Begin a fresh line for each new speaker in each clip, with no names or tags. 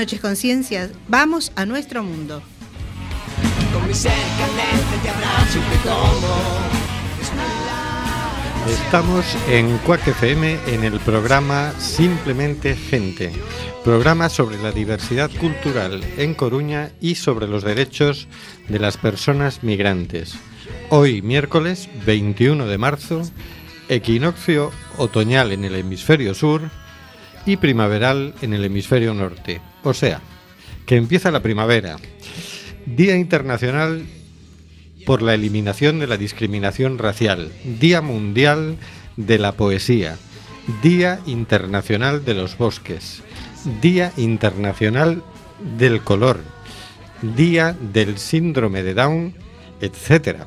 noches, conciencias. Vamos a nuestro mundo.
Con mi cercanete te abrazo y te tomo.
Estamos en Cuac FM en el programa Simplemente Gente, programa sobre la diversidad cultural en Coruña y sobre los derechos de las personas migrantes. Hoy, miércoles 21 de marzo, equinoccio otoñal en el hemisferio sur y primaveral en el hemisferio norte. O sea, que empieza la primavera. Día Internacional por la eliminación de la discriminación racial, Día Mundial de la Poesía, Día Internacional de los Bosques, Día Internacional del Color, Día del Síndrome de Down, etc.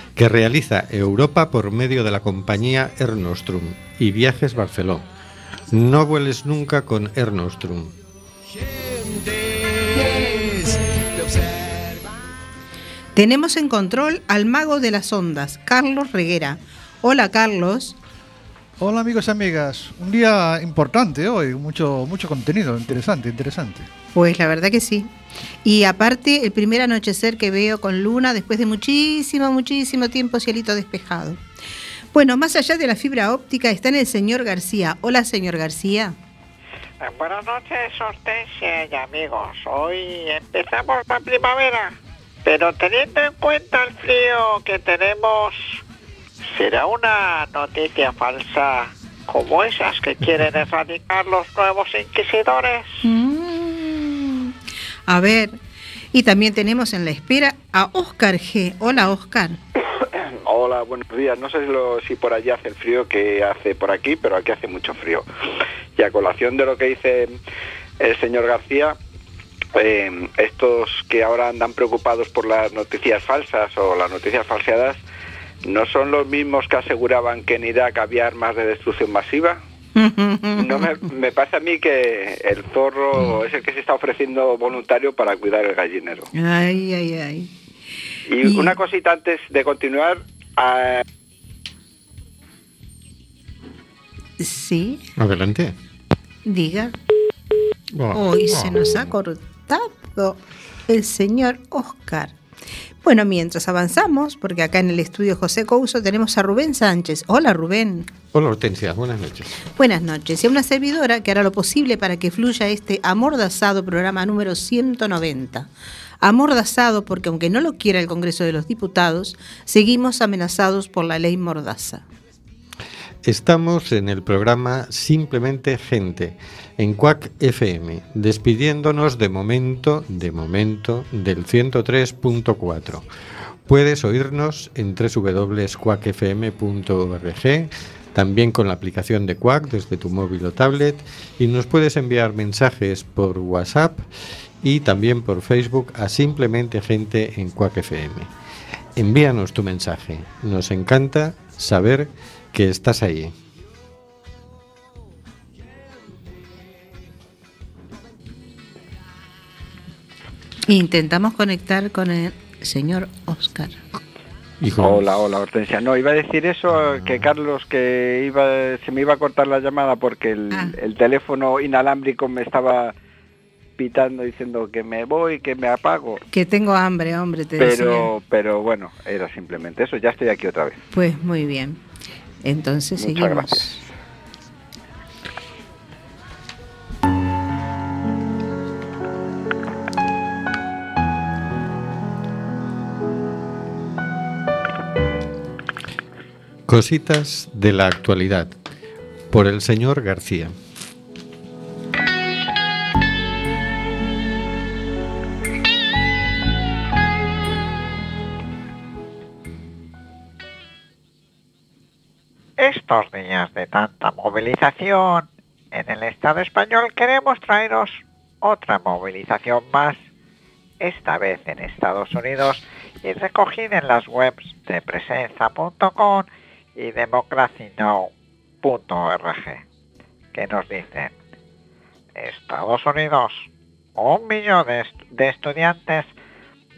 que realiza Europa por medio de la compañía Air Nostrum y Viajes Barceló. No vueles nunca con Air Nostrum.
Tenemos en control al mago de las ondas, Carlos Reguera. Hola Carlos.
Hola amigos y amigas, un día importante hoy, mucho, mucho contenido, interesante, interesante.
Pues la verdad que sí. Y aparte, el primer anochecer que veo con luna después de muchísimo, muchísimo tiempo cielito despejado. Bueno, más allá de la fibra óptica está en el señor García. Hola, señor García.
Eh, Buenas noches, Hortensia y amigos. Hoy empezamos la primavera, pero teniendo en cuenta el frío que tenemos, será una noticia falsa como esas que quieren erradicar los nuevos inquisidores.
Mm. A ver, y también tenemos en la espera a Oscar G. Hola, Oscar.
Hola, buenos días. No sé si, lo- si por allí hace el frío que hace por aquí, pero aquí hace mucho frío. Y a colación de lo que dice el señor García, eh, estos que ahora andan preocupados por las noticias falsas o las noticias falseadas, ¿no son los mismos que aseguraban que en Irak había armas de destrucción masiva? No me, me pasa a mí que el zorro es el que se está ofreciendo voluntario para cuidar el gallinero.
Ay, ay, ay.
Y
Y-
una cosita antes de continuar,
Sí,
Adelante.
diga. Hoy se nos ha cortado el señor Oscar. Bueno, mientras avanzamos, porque acá en el estudio José Couso tenemos a Rubén Sánchez. Hola Rubén.
Hola Hortensia, buenas noches.
Buenas noches. Y a una servidora que hará lo posible para que fluya este amordazado programa número 190. Amordazado porque aunque no lo quiera el Congreso de los Diputados, seguimos amenazados por la ley Mordaza.
Estamos en el programa Simplemente Gente, en Cuac FM, despidiéndonos de momento, de momento, del 103.4. Puedes oírnos en www.cuacfm.org, también con la aplicación de Quack desde tu móvil o tablet, y nos puedes enviar mensajes por WhatsApp y también por Facebook a Simplemente Gente en Quack FM. Envíanos tu mensaje, nos encanta saber que estás ahí.
Intentamos conectar con el señor Oscar.
Hijo,
Hola, hola, Hortensia. No, iba a decir eso, que Carlos, que iba, se me iba a cortar la llamada porque el,
Ah.
el teléfono inalámbrico me estaba pitando diciendo que me voy, que me apago.
Que tengo hambre, hombre, te decía.
Pero, pero bueno, era simplemente eso. Ya estoy aquí otra vez.
Pues muy bien. Entonces
Muchas
seguimos.
gracias.
Cositas de la actualidad por el señor García.
Estos días de tanta movilización en el Estado español queremos traeros otra movilización más, esta vez en Estados Unidos y recogida en las webs de presenza.com y democracynow.org, que nos dicen, Estados Unidos, un millón de, de estudiantes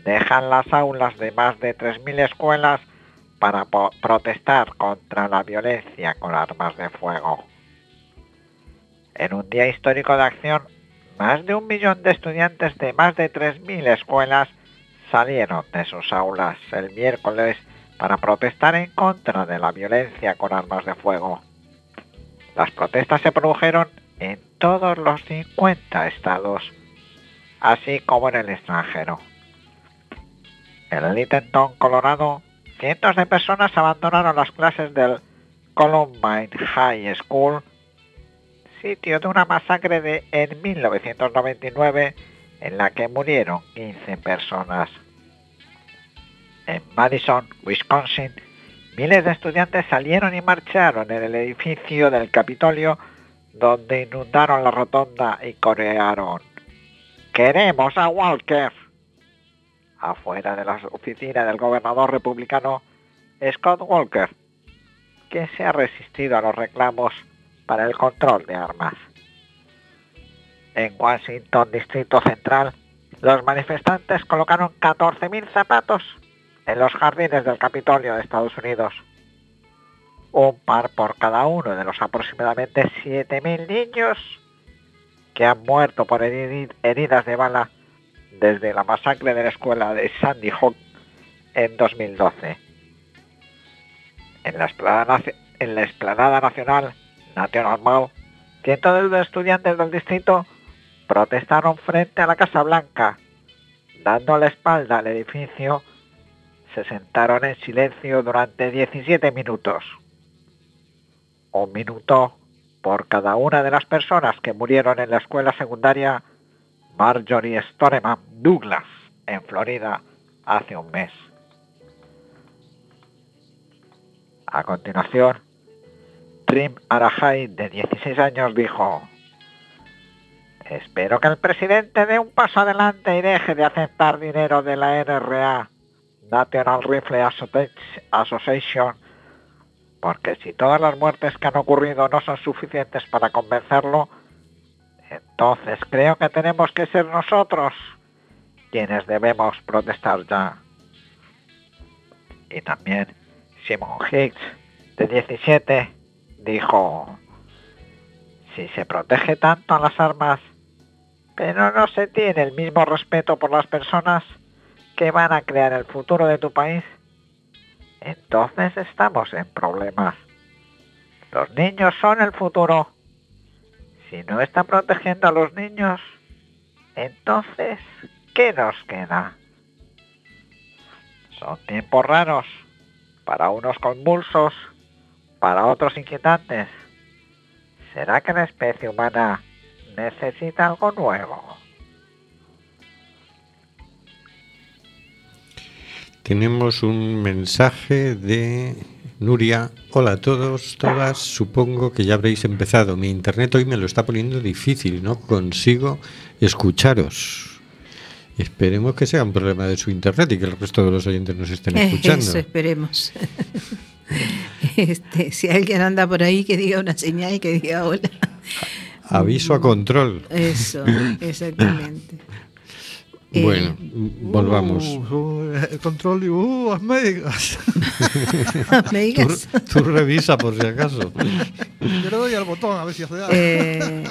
dejan las aulas de más de 3.000 escuelas para protestar contra la violencia con armas de fuego. En un día histórico de acción, más de un millón de estudiantes de más de 3.000 escuelas salieron de sus aulas el miércoles para protestar en contra de la violencia con armas de fuego. Las protestas se produjeron en todos los 50 estados, así como en el extranjero. En Littleton, Colorado, cientos de personas abandonaron las clases del Columbine High School, sitio de una masacre de en 1999 en la que murieron 15 personas. En Madison, Wisconsin, miles de estudiantes salieron y marcharon en el edificio del Capitolio donde inundaron la rotonda y corearon ¡Queremos a Walker! Afuera de la oficina del gobernador republicano Scott Walker, que se ha resistido a los reclamos para el control de armas. En Washington, Distrito Central, los manifestantes colocaron 14.000 zapatos en los jardines del Capitolio de Estados Unidos. Un par por cada uno de los aproximadamente 7.000 niños que han muerto por heri- heridas de bala desde la masacre de la escuela de Sandy Hook en 2012. En la explanada, naci- en la nacional National Mall, cientos de estudiantes del distrito protestaron frente a la Casa Blanca. Dando la espalda al edificio, se sentaron en silencio durante 17 minutos. Un minuto por cada una de las personas que murieron en la escuela secundaria Marjorie Stoneman Douglas, en Florida, hace un mes. A continuación, Trim Arahai, de 16 años, dijo, Espero que el presidente dé un paso adelante y deje de aceptar dinero de la NRA, National Rifle Associ- Association, porque si todas las muertes que han ocurrido no son suficientes para convencerlo, entonces creo que tenemos que ser nosotros quienes debemos protestar ya. Y también Simon Hicks, de 17, dijo, si se protege tanto a las armas, pero no se tiene el mismo respeto por las personas que van a crear el futuro de tu país, entonces estamos en problemas. Los niños son el futuro. Si no está protegiendo a los niños, entonces, ¿qué nos queda? Son tiempos raros, para unos convulsos, para otros inquietantes. ¿Será que la especie humana necesita algo nuevo?
Tenemos un mensaje de Nuria. Hola a todos, todas. Supongo que ya habréis empezado. Mi internet hoy me lo está poniendo difícil, no consigo escucharos. Esperemos que sea un problema de su internet y que el resto de los oyentes nos estén escuchando.
Eso esperemos. Este, si alguien anda por ahí, que diga una señal y que diga hola.
Aviso a control.
Eso, exactamente. Eh,
Bueno, volvamos.
Uh, uh, el control y uh, las megas.
¿Me
Tú,
digas?
tú revisa por si acaso.
Yo le doy al botón a ver si hace algo.
Eh,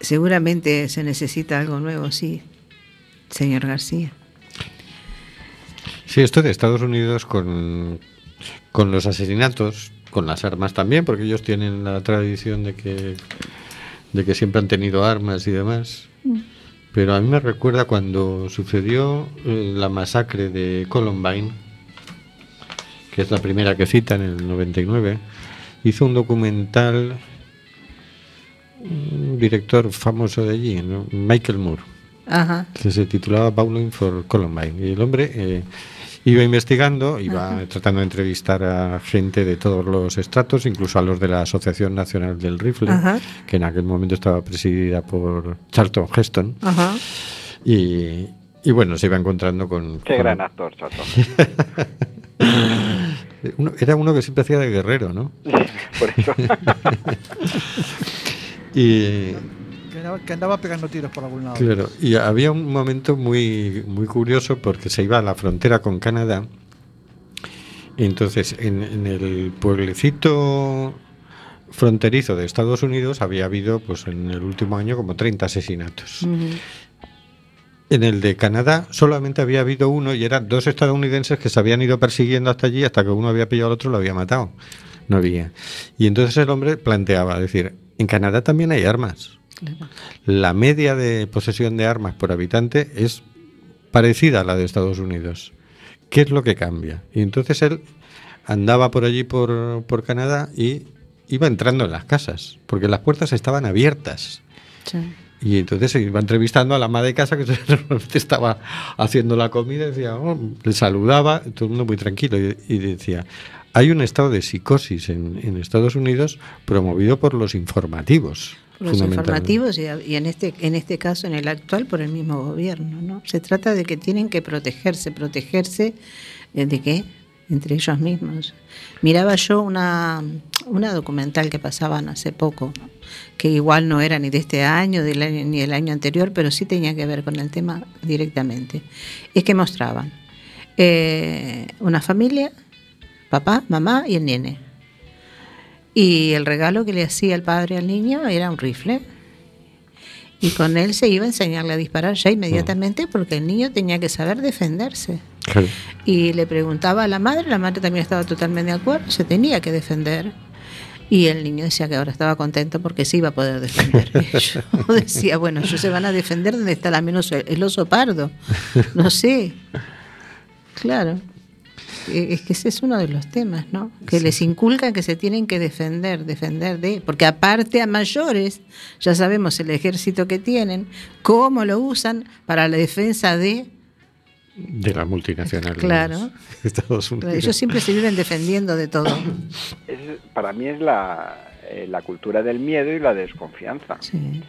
seguramente se necesita algo nuevo, sí, señor García.
Sí, esto de Estados Unidos con, con los asesinatos, con las armas también, porque ellos tienen la tradición de que, de que siempre han tenido armas y demás. Pero a mí me recuerda cuando sucedió eh, la masacre de Columbine, que es la primera que cita en el 99, hizo un documental un director famoso de allí, ¿no? Michael Moore
Ajá.
que se titulaba Bowling for Columbine. Y el hombre eh, iba investigando, iba tratando de entrevistar a gente de todos los estratos, incluso a los de la Asociación Nacional del Rifle,
Ajá.
que en aquel momento estaba presidida por Charlton Heston.
Ajá.
Y, y bueno, se iba encontrando con...
Qué
con-
gran actor, Chato.
uno- era uno que siempre hacía de guerrero, ¿no?
Por eso.
Y,
andaba, que andaba pegando tiros por algún lado.
Claro, y había un momento muy, muy curioso porque se iba a la frontera con Canadá. Y entonces, en, en el pueblecito fronterizo de Estados Unidos había habido, pues en el último año, como 30 asesinatos. En el de Canadá solamente había habido uno y eran dos estadounidenses que se habían ido persiguiendo hasta allí hasta que uno había pillado al otro y lo había matado. No había. Y entonces el hombre planteaba, decir, en Canadá también hay armas.
Claro.
La media de posesión de armas por habitante es parecida a la de Estados Unidos. ¿Qué es lo que cambia? Y entonces él andaba por allí, por, por Canadá, y iba entrando en las casas, porque las puertas estaban abiertas.
Sí.
Y entonces se iba entrevistando a la ama de casa que estaba haciendo la comida, y decía, oh, le saludaba, todo el mundo muy tranquilo, y, y decía, hay un estado de psicosis en, en Estados Unidos promovido por los informativos.
Los
fundamentalmente".
informativos y, y en este en este caso en el actual por el mismo gobierno no se trata de que tienen que protegerse protegerse eh, de qué entre ellos mismos miraba yo una una documental que pasaban hace poco ¿no? que igual no era ni de este año del año- ni del año anterior pero sí tenía que ver con el tema directamente es que mostraban eh, una familia papá mamá y el nene y el regalo que le hacía el padre al niño era un rifle. Y con él se iba a enseñarle a disparar ya inmediatamente porque el niño tenía que saber defenderse.
Claro.
Y le preguntaba a la madre, la madre también estaba totalmente de acuerdo, se tenía que defender. Y el niño decía que ahora estaba contento porque se iba a poder defender. Y yo decía, bueno, ellos se van a defender donde está la menos el oso pardo. No sé. Claro. Eh, Es que ese es uno de los temas, ¿no? Que les inculcan que se tienen que defender, defender de... Porque aparte a mayores, ya sabemos el ejército que tienen, cómo lo usan para la defensa de...
De la multinacional.
Claro.
de Estados Unidos.
Ellos siempre se viven defendiendo de todo.
Es- para mí es la, eh, la cultura del miedo y la desconfianza.
Sí.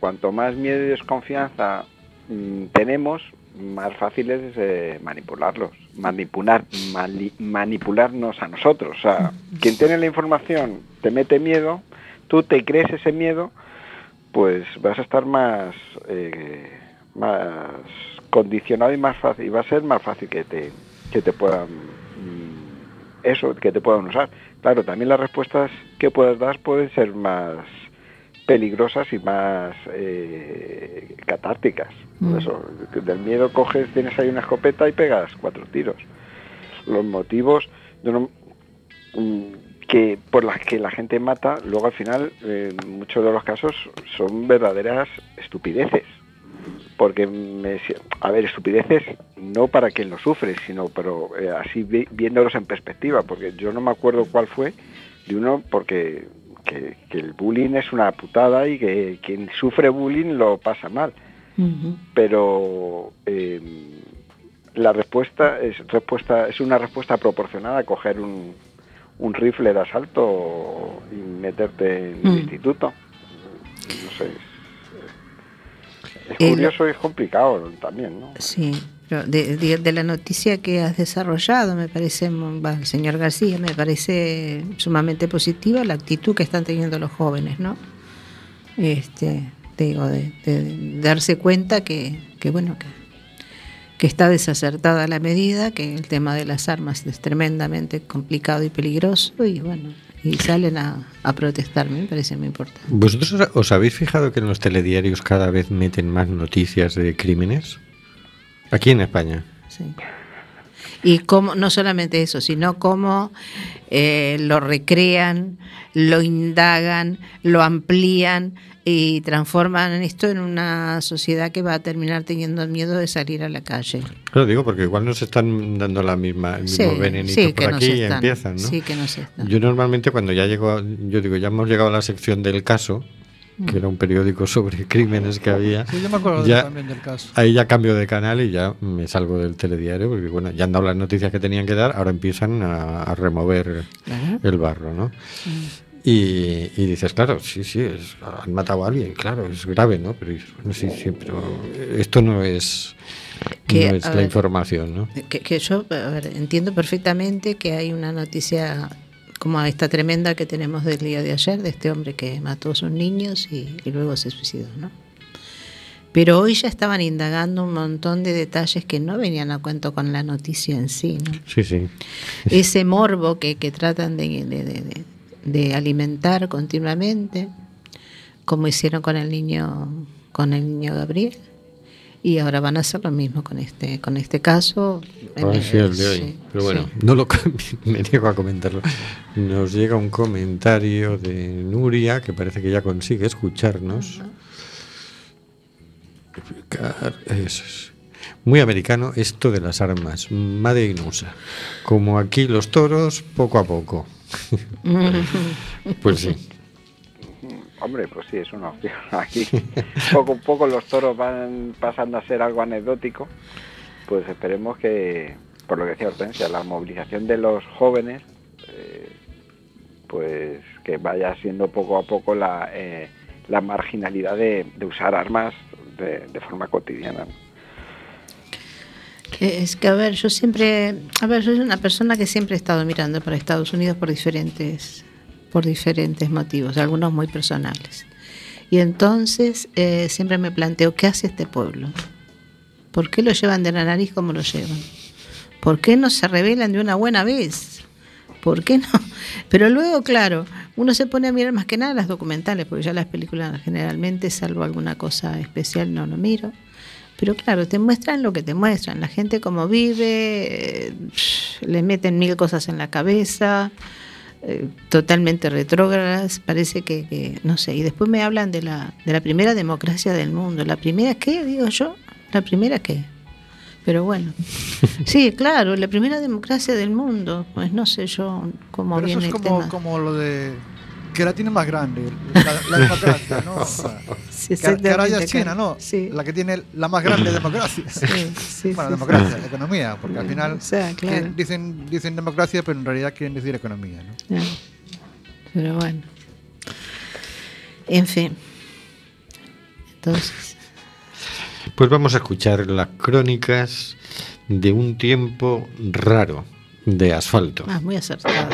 Cuanto más miedo y desconfianza mm, tenemos, más fácil es eh, manipularlos, manipular, mali- manipularnos a nosotros. O sea, quien tiene la información te mete miedo, tú te crees ese miedo, pues vas a estar más, eh, más condicionado y más fácil, y va a ser más fácil que te, que te puedan mm, eso, que te puedan usar. Claro, también las respuestas que puedas dar pueden ser más peligrosas y más eh, catárticas.
Mm.
eso, del miedo coges, tienes ahí una escopeta y pegas cuatro tiros. Los motivos de no- mm, que por las que la gente mata, luego al final, eh, en muchos de los casos, son verdaderas estupideces. Porque, me, a ver, estupideces no para quien lo sufre, sino pero eh, así vi- viéndolos en perspectiva, porque yo no me acuerdo cuál fue de uno, porque que, que el bullying es una putada y que quien sufre bullying lo pasa mal. Pero eh, la respuesta es respuesta es una respuesta proporcionada a coger un, un rifle de asalto y meterte en el
Mm.
instituto. No sé es, es curioso y es complicado también no
Sí, de, de- de la noticia que has desarrollado, me parece, señor García, me parece sumamente positiva la actitud que están teniendo los jóvenes, ¿no? Este, te digo, de, de darse cuenta que, que bueno, que, que está desacertada la medida, que el tema de las armas es tremendamente complicado y peligroso, y bueno, y salen a, a protestar, me parece muy importante.
¿Vosotros os- os habéis fijado que en los telediarios cada vez meten más noticias de crímenes? Aquí en España.
Sí. Y cómo, no solamente eso, sino cómo eh, lo recrean, lo indagan, lo amplían y transforman esto en una sociedad que va a terminar teniendo miedo de salir a la calle.
Lo digo porque igual nos están dando la misma, el mismo
Sí,
venenito
sí,
por aquí y empiezan, ¿no?
Sí, que nos están.
Yo normalmente cuando ya llego, yo digo, ya hemos llegado a la sección del caso, que era un periódico sobre crímenes que había.
Sí, yo me acuerdo
Ya-
también del caso.
Ahí ya cambio de canal y ya me salgo del telediario, porque bueno, ya han dado las noticias que tenían que dar, ahora empiezan a, a remover el barro, ¿no? Y, y dices, claro, sí, sí, es- han matado a alguien, claro, es grave, ¿no? Pero bueno, sí, sí, pero esto no es,
Que,
no es la
ver,
información, ¿no?
Que, que yo a ver, entiendo perfectamente que hay una noticia como esta tremenda que tenemos del día de ayer, de este hombre que mató a sus niños y, y luego se suicidó, ¿no? Pero hoy ya estaban indagando un montón de detalles que no venían a cuento con la noticia en sí, ¿no?
Sí, sí.
ese morbo que, que tratan de, de- de- de- de alimentar continuamente, como hicieron con el niño, con el niño Gabriel, y ahora van a hacer lo mismo con este, con este caso.
El de hoy.
Sí,
Pero bueno,
sí.
no lo me niego a comentarlo. Nos llega un comentario de Nuria que parece que ya consigue escucharnos. Car- Eso es. Muy americano esto de las armas, Made in USA. Como aquí los toros, poco a poco. pues sí.
Hombre, pues sí, es una opción. Aquí poco a poco los toros van pasando a ser algo anecdótico. Pues esperemos que, por lo que decía Hortensia, la movilización de los jóvenes, eh, pues que vaya siendo poco a poco la, eh, marginalidad de, usar armas de, forma cotidiana.
Es que, a ver, yo siempre, a ver, soy una persona que siempre he estado mirando para Estados Unidos por diferentes, por diferentes motivos, algunos muy personales. Y entonces eh, siempre me planteo, ¿qué hace este pueblo? ¿Por qué lo llevan de la nariz como lo llevan? ¿Por qué no se rebelan de una buena vez? ¿Por qué no? Pero luego, claro, uno se pone a mirar más que nada las documentales, porque ya las películas generalmente, salvo alguna cosa especial, no lo miro. Pero claro, te muestran lo que te muestran, la gente como vive, eh, le meten mil cosas en la cabeza, eh, totalmente retrógradas, parece que, que, no sé, y después me hablan de la, de la primera democracia del mundo. ¿La primera qué? Digo yo, ¿la primera qué? Pero bueno, sí, claro, la primera democracia del mundo, pues no sé yo cómo
Pero eso
viene
es
el
como,
tema.
como lo de que la tiene más grande, la, la democracia, ¿no?
Sí,
que, que ahora ya es China. ¿no?
Sí.
La que tiene la más grande democracia.
Sí, sí,
bueno,
sí,
democracia, economía, porque al final
O sea, claro.
dicen, dicen democracia, pero en realidad quieren decir economía, ¿no?
Pero bueno. En fin. Entonces,
Pues vamos a escuchar las crónicas de un tiempo raro de asfalto.
ah, muy acertado.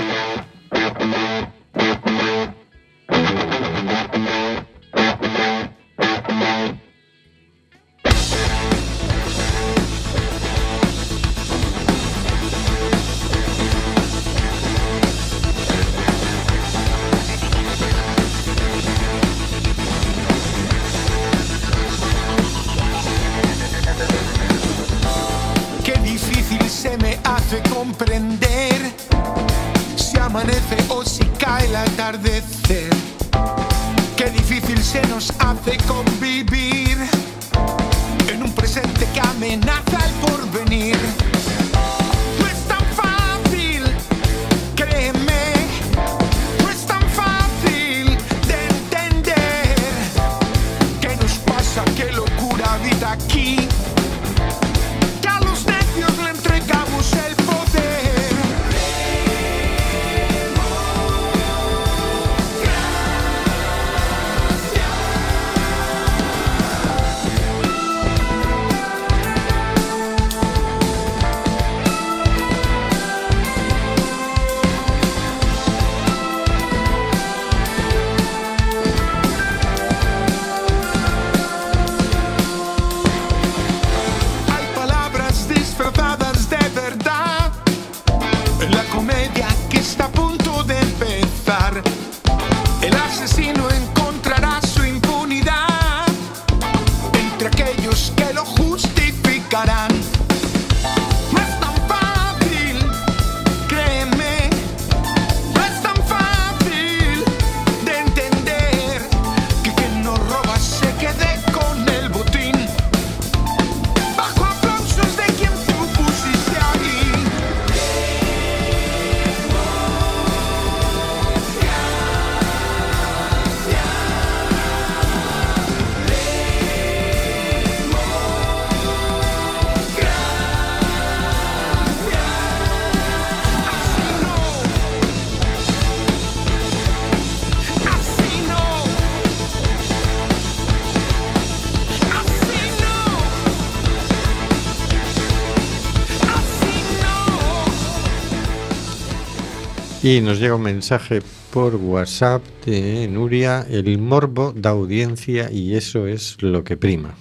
Y nos llega un mensaje por WhatsApp de Nuria, el morbo da audiencia y eso es lo que prima.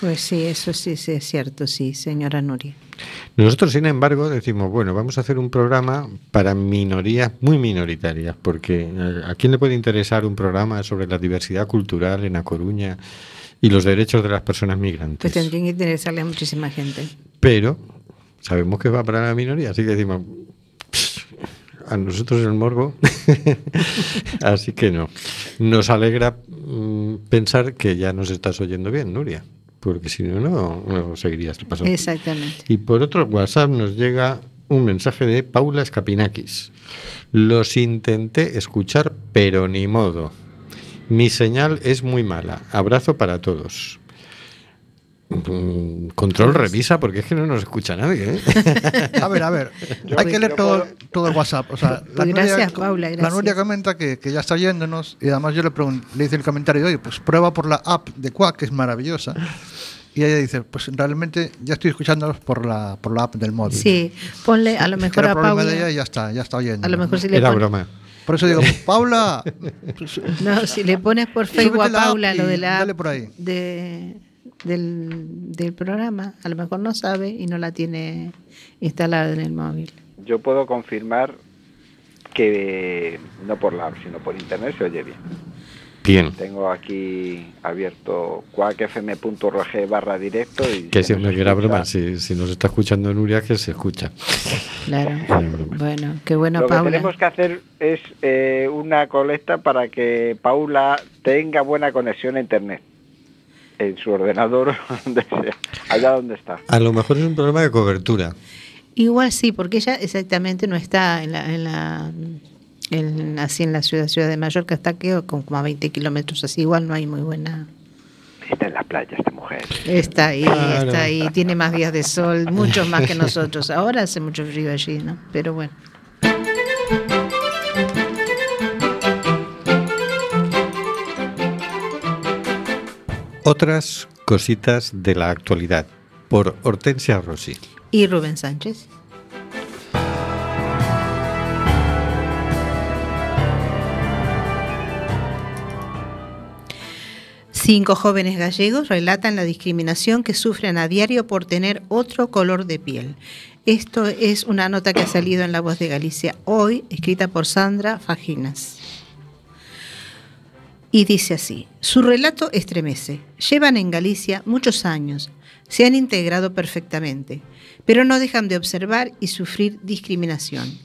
Pues sí, eso sí, sí es cierto, sí, señora Nuria.
Nosotros, sin embargo, decimos, bueno, vamos a hacer un programa para minorías muy minoritarias, porque eh, ¿a quién le puede interesar un programa sobre la diversidad cultural en A Coruña y los derechos de las personas migrantes?
Pues tendría que interesarle a muchísima gente.
Pero sabemos que va para la minoría, así que decimos, "Pss, a nosotros el morbo, así que no. Nos alegra mm, pensar que ya nos estás oyendo bien, Nuria, porque si no, no, no seguirías pasando.
Exactamente.
Y por otro WhatsApp nos llega un mensaje de Paula Escapinakis. Los intenté escuchar, pero ni modo. Mi señal es muy mala. Abrazo para todos. Mm, Control revisa porque es que no nos escucha nadie. ¿eh?
A ver, a ver.
Yo
hay que leer todo,
puedo-
todo el WhatsApp. O sea,
Pues gracias, Paula,
La
gracias.
Nuria comenta que, que ya está oyéndonos y además yo le, le hice el comentario, oye, pues prueba por la app de Quack, que es maravillosa. Y ella dice, pues realmente ya estoy escuchándolos por la, por la app del móvil.
Sí, ponle a lo mejor a Paula.
de ella y ya está, ya está oyendo.
A lo mejor si le
Era
pon-
broma.
Por eso digo, Paula,
No, si le pones por Facebook a
la
Paula lo de la
dale
app
por ahí.
de, del, del programa, a lo mejor no sabe y no la tiene instalada en el móvil.
Yo puedo confirmar que no por la app, sino por internet se oye bien.
Bien.
Tengo aquí abierto cuacfm.org barra directo y...
Que
se
si
nos
me quiera
escucha.
broma, si, si nos está escuchando Nuria, que se escucha.
Claro.
Era.
Bueno, qué bueno,
Lo que
Paula.
tenemos que hacer es eh, una colecta para que Paula tenga buena conexión a internet en su ordenador, donde sea, allá donde está.
A lo mejor es un problema de cobertura.
Igual sí, porque ella exactamente no está en la, en la en- así en la ciudad, ciudad de Mallorca, está que con como a 20 kilómetros, así igual no hay muy buena.
Está en la playa esta mujer.
Está ahí,
Claro.
está ahí, tiene más días de sol, muchos más que nosotros. Ahora hace mucho frío allí, ¿no? Pero bueno.
Otras cositas de la actualidad, por Hortensia Rossi.
¿Y Rubén Sánchez? Cinco jóvenes gallegos relatan la discriminación que sufren a diario por tener otro color de piel. Esto es una nota que ha salido en La Voz de Galicia hoy, escrita por Sandra Faginas. Y dice así, su relato estremece. Llevan en Galicia muchos años, se han integrado perfectamente, pero no dejan de observar y sufrir discriminación.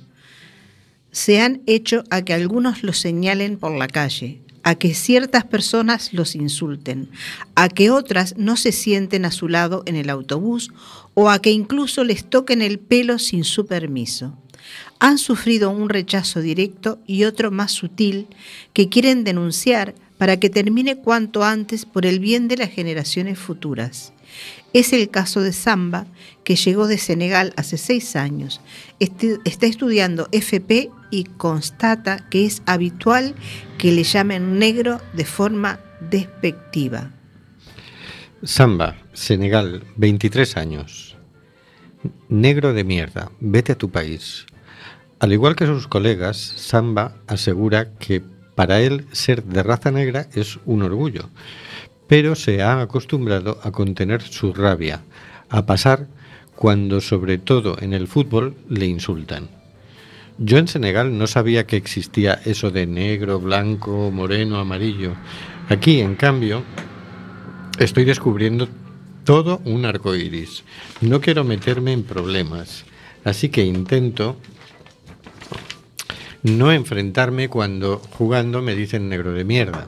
Se han hecho a que algunos los señalen por la calle, a que ciertas personas los insulten, a que otras no se sienten a su lado en el autobús o a que incluso les toquen el pelo sin su permiso. Han sufrido un rechazo directo y otro más sutil que quieren denunciar para que termine cuanto antes por el bien de las generaciones futuras. Es el caso de Samba, que llegó de Senegal hace seis años. Está estudiando FP y constata que es habitual que le llamen negro de forma despectiva.
Samba, Senegal, 23 años. Negro de mierda, vete a tu país. Al igual que sus colegas, Samba asegura que para él ser de raza negra es un orgullo, pero se ha acostumbrado a contener su rabia, a pasar cuando sobre todo en el fútbol le insultan. Yo en Senegal no sabía que existía eso de negro, blanco, moreno, amarillo. Aquí, en cambio, estoy descubriendo todo un arco iris. No quiero meterme en problemas, así que intento no enfrentarme cuando jugando me dicen negro de mierda,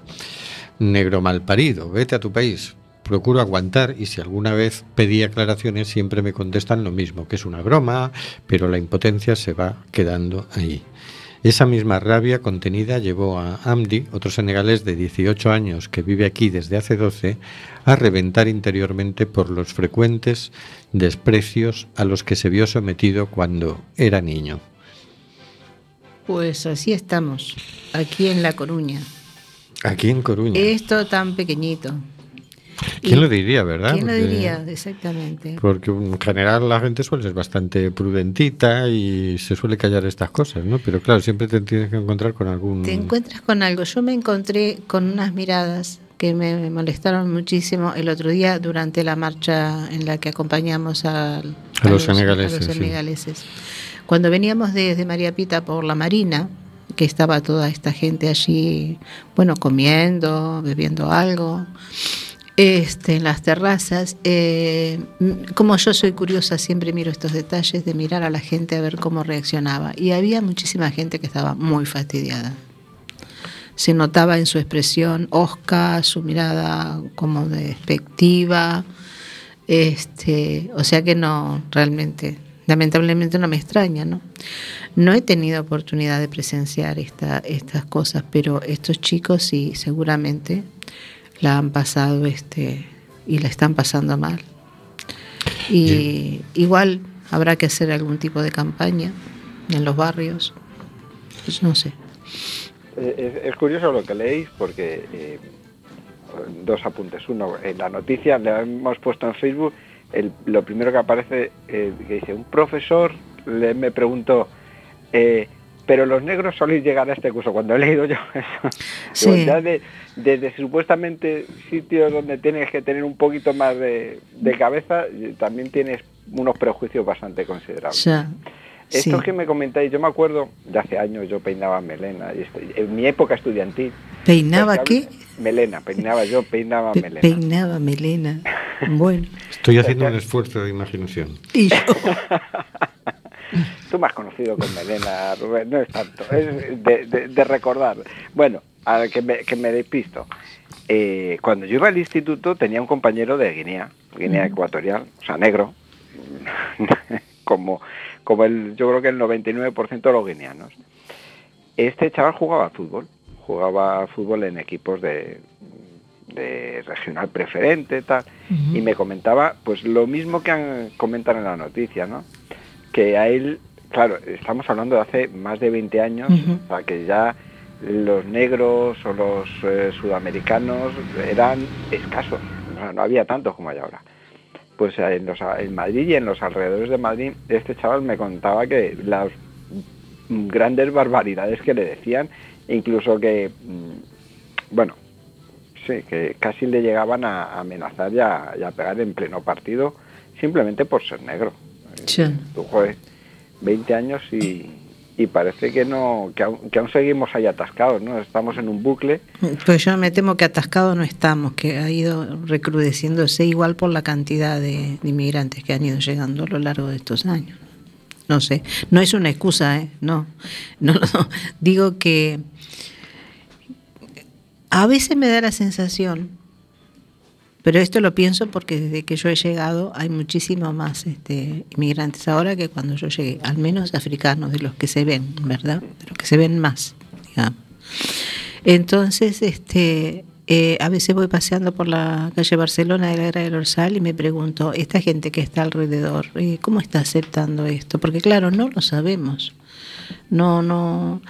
negro mal parido, vete a tu país. Procuro aguantar y si alguna vez pedí aclaraciones siempre me contestan lo mismo, que es una broma, pero la impotencia se va quedando ahí. Esa misma rabia contenida llevó a Amdi, otro senegalés de 18 años que vive aquí desde hace 12, a reventar interiormente por los frecuentes desprecios a los que se vio sometido cuando era niño.
Pues así estamos, aquí en La Coruña.
Aquí en Coruña.
Esto tan pequeñito.
¿Quién
Y-
lo diría, verdad?
¿Quién lo
Porque-
diría? Exactamente.
Porque en general la gente suele ser bastante prudentita y se suele callar estas cosas, ¿no? Pero claro, siempre te tienes que encontrar con algún...
Te encuentras con algo. Yo me encontré con unas miradas que me molestaron muchísimo el otro día durante la marcha en la que acompañamos a,
A los senegaleses,
a los
sí.
Cuando veníamos desde María Pita por la Marina, que estaba toda esta gente allí, bueno, comiendo, bebiendo algo, este, en las terrazas. eh, como yo soy curiosa, siempre miro estos detalles de mirar a la gente a ver cómo reaccionaba. Y había muchísima gente que estaba muy fastidiada. Se notaba en su expresión osca, su mirada como despectiva. Este, o sea que no, realmente, lamentablemente no me extraña, ¿no? No he tenido oportunidad de presenciar esta, estas cosas, pero estos chicos sí, seguramente la han pasado este, y la están pasando mal. Y igual habrá que hacer algún tipo de campaña en los barrios. Pues no sé.
Eh, Es, es curioso lo que leéis porque eh, dos apuntes. Uno, en la noticia le hemos puesto en Facebook, el- lo primero que aparece eh, que dice, un profesor le, me preguntó, eh, pero los negros soléis llegar a este curso. Cuando he leído yo eso,
Sí.
digo, ya de- desde supuestamente sitios donde tienes que tener un poquito más de, de cabeza, también tienes unos prejuicios bastante considerables. Esto
sí.
que me comentáis, yo me acuerdo, de hace años yo peinaba melena, y esto- en mi época estudiantil.
¿Peinaba qué?
Melena, peinaba yo, peinaba
Pe-
melena.
Peinaba melena. Bueno.
Estoy haciendo un esfuerzo de imaginación.
Y yo.
Tú me has conocido con melena, Rubén, no es tanto, es de, de- de recordar. Bueno, a ver, que me, que me despisto. Eh, cuando yo iba al instituto tenía un compañero de Guinea, Guinea Ecuatorial, o sea, negro, como, como el, yo creo que el 99% de los guineanos. Este chaval jugaba fútbol, jugaba fútbol en equipos de, de regional preferente, tal, y me comentaba pues lo mismo que han, comentan en la noticia, ¿no? Que a él, claro, estamos hablando de hace más de 20 años,
Ujú.
o sea que ya los negros o los eh, sudamericanos eran escasos, no, no había tantos como hay ahora. Pues en, los, en Madrid y en los alrededores de Madrid, este chaval me contaba que las grandes barbaridades que le decían, incluso que, mm, bueno, sí, que casi le llegaban a amenazar y a, y a pegar en pleno partido simplemente por ser negro.
Sí.
Tú, joder, 20 años y, y parece que no que aún, que aún seguimos ahí atascados, ¿no? Estamos en un bucle.
Pues yo me temo que atascado no estamos, que ha ido recrudeciéndose igual por la cantidad de, de inmigrantes que han ido llegando a lo largo de estos años. No sé, no es una excusa, ¿eh? No, no, no. Digo que a veces me da la sensación, pero esto lo pienso porque desde que yo he llegado hay muchísimo más este, inmigrantes ahora que cuando yo llegué, al menos africanos, de los que se ven, ¿verdad? De los que se ven más, digamos. Entonces, este, eh, a veces voy paseando por la calle Barcelona de la Era del Orsal y me pregunto, esta gente que está alrededor, eh, ¿cómo está aceptando esto? Porque claro, no lo sabemos. No, no.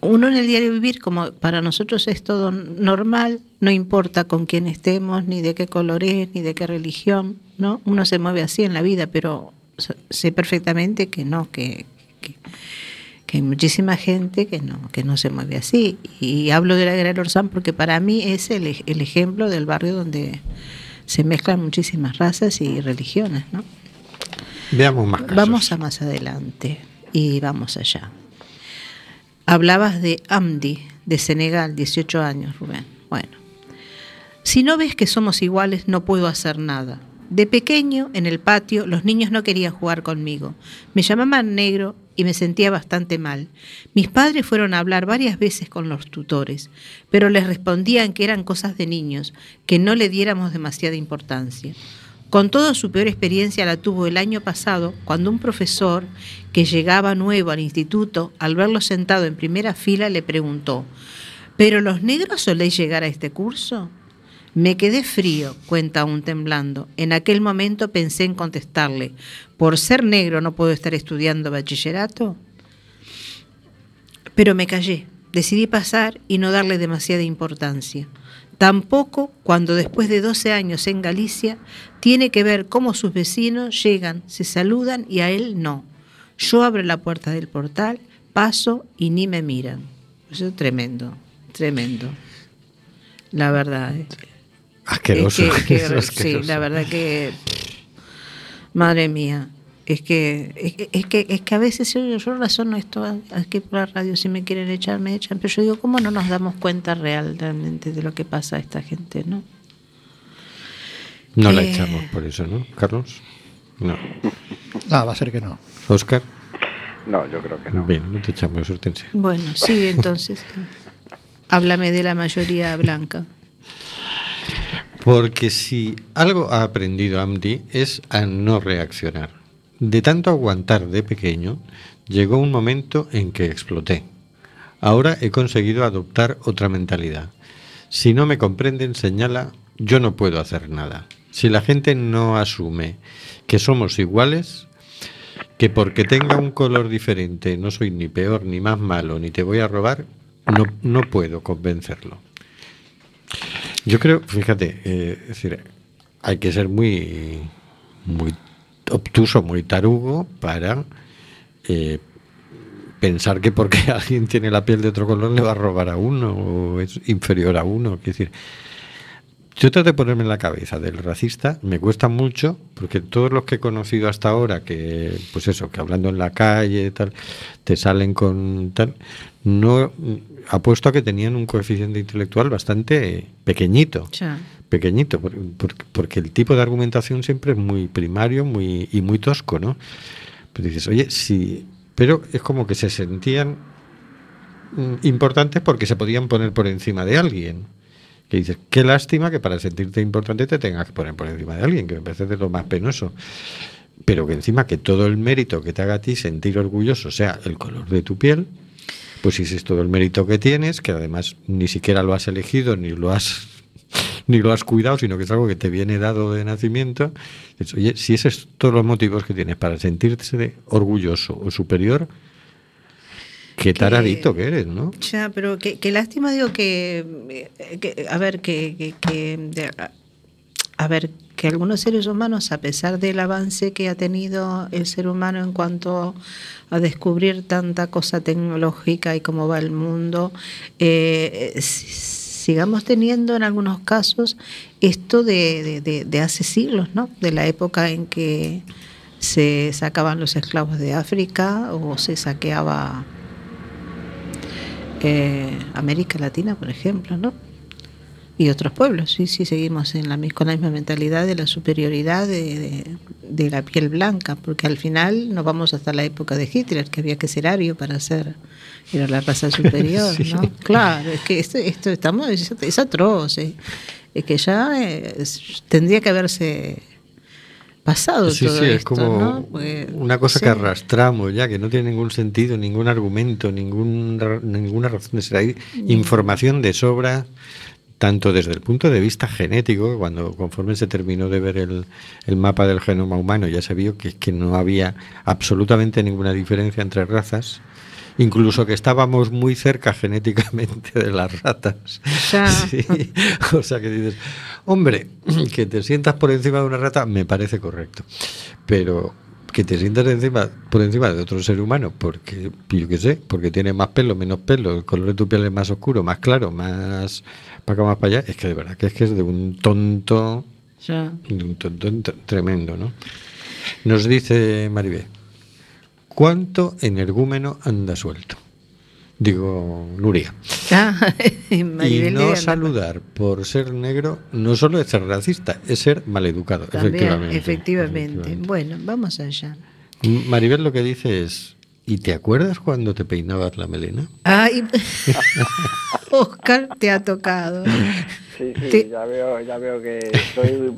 Uno en el diario vivir, como para nosotros es todo normal, no importa con quién estemos, ni de qué color es, ni de qué religión, ¿no? Uno se mueve así en la vida, pero sé perfectamente que no, que, que, que hay muchísima gente que no, que no se mueve así. Y hablo de la Guerrero Orsán porque para mí es el, el ejemplo del barrio donde se mezclan muchísimas razas y religiones, ¿no?
Veamos más casos.
Vamos a más adelante y vamos allá. Hablabas de Amdi, de Senegal, 18 años, Rubén. Bueno, si no ves que somos iguales, no puedo hacer nada. De pequeño, en el patio, los niños no querían jugar conmigo. Me llamaban negro y me sentía bastante mal. Mis padres fueron a hablar varias veces con los tutores, pero les respondían que eran cosas de niños, que no le diéramos demasiada importancia. Con todo, su peor experiencia la tuvo el año pasado cuando un profesor que llegaba nuevo al instituto, al verlo sentado en primera fila, le preguntó, ¿pero los negros soléis llegar a este curso? Me quedé frío, cuenta aún temblando. En aquel momento pensé en contestarle, ¿por ser negro no puedo estar estudiando bachillerato? Pero me callé, decidí pasar y no darle demasiada importancia. Tampoco cuando después de 12 años en Galicia tiene que ver cómo sus vecinos llegan, se saludan y a él no. Yo abro la puerta del portal, paso y ni me miran. Eso es tremendo, tremendo. La verdad. eh.
Asqueroso.
Es que- que-
es
sí,
asqueroso.
la verdad que. Madre mía. Es que, es que, es que, es que a veces yo, yo razono esto aquí por la radio, si me quieren echar, me echan, pero yo digo, ¿cómo no nos damos cuenta real, realmente de lo que pasa a esta gente, no?
No la
Eh.
echamos por eso, ¿no, Carlos? No.
Ah, va a ser que no.
Oscar,
No, yo creo que no.
bien, no te echamos hortensia.
Bueno, sí, entonces, háblame de la mayoría blanca.
Porque si algo ha aprendido Amdi es a no reaccionar. De tanto aguantar de pequeño, llegó un momento en que exploté. Ahora he conseguido adoptar otra mentalidad. Si no me comprenden, señala, yo no puedo hacer nada. Si la gente no asume que somos iguales, que porque tenga un color diferente no soy ni peor, ni más malo, ni te voy a robar, no, no puedo convencerlo. Yo creo, fíjate, eh, es decir, hay que ser muy, muy obtuso, muy tarugo para eh, pensar que porque alguien tiene la piel de otro color le va a robar a uno o es inferior a uno. Quiero decir, yo trato de ponerme en la cabeza del racista, me cuesta mucho, porque todos los que he conocido hasta ahora, que, pues eso, que hablando en la calle, tal, te salen con tal, no apuesto a que tenían un coeficiente intelectual bastante pequeñito, pequeñito, por- por- porque el tipo de argumentación siempre es muy primario muy, y muy tosco, ¿no? Pero dices, oye, sí, pero es como que se sentían mm, importantes porque se podían poner por encima de alguien. Que dices, qué lástima que para sentirte importante te tengas que poner por encima de alguien, que me parece de lo más penoso. Pero que encima que todo el mérito que te haga a ti sentir orgulloso sea el color de tu piel, pues ese es todo el mérito que tienes, que además ni siquiera lo has elegido ni lo has ni lo has cuidado, sino que es algo que te viene dado de nacimiento. Oye, si esos son todos los motivos que tienes para sentirse orgulloso o superior, qué taradito que eres, ¿no?
Ya, pero qué, qué lástima, digo que, eh, que- a ver, que, que- que- de- a ver, que algunos seres humanos, a pesar del avance que ha tenido el ser humano en cuanto a descubrir tanta cosa tecnológica y cómo va el mundo, eh, si- sigamos teniendo en algunos casos esto de hace siglos, ¿no? De la época en que se sacaban los esclavos de África o se saqueaba eh, América Latina, por ejemplo, ¿no? Y otros pueblos, sí, sí, seguimos en la, con la misma mentalidad de la superioridad de, de- de la piel blanca, porque al final nos vamos hasta la época de Hitler, que había que ser ario para ser, era la raza superior,
Sí.
¿no? Claro, es que esto, esto estamos, es, es atroz, eh. es que ya es- tendría que haberse pasado
Sí,
todo
sí, es
esto,
como
¿no? Porque,
una cosa
sí.
que arrastramos ya, que no tiene ningún sentido, ningún argumento, ningún, ninguna razón de ser. Hay información de sobra, tanto desde el punto de vista genético, cuando conforme se terminó de ver el, el mapa del genoma humano, ya se vio que, que no había absolutamente ninguna diferencia entre razas. Incluso que estábamos muy cerca genéticamente de las ratas.
Ya.
Sí. O sea que dices, hombre, que te sientas por encima de una rata me parece correcto. Pero que te sientas encima, por encima de otro ser humano, porque, yo qué sé, porque tiene más pelo, menos pelo, el color de tu piel es más oscuro, más claro, más para acá, más para allá, es que de verdad que es que es de un tonto, de un tonto tre- tremendo, ¿no? Nos dice Maribé, ¿cuánto energúmeno anda suelto? Digo, Nuria.
Ah,
Y no saludar por ser negro no solo es ser racista, es ser maleducado.
También,
efectivamente.
efectivamente.
efectivamente.
Bueno, vamos allá.
Maribel lo que dice es, ¿y te acuerdas cuando te peinabas la melena?
Ay, Oscar, te ha tocado.
Sí, sí,
Te-
ya veo, ya veo que soy,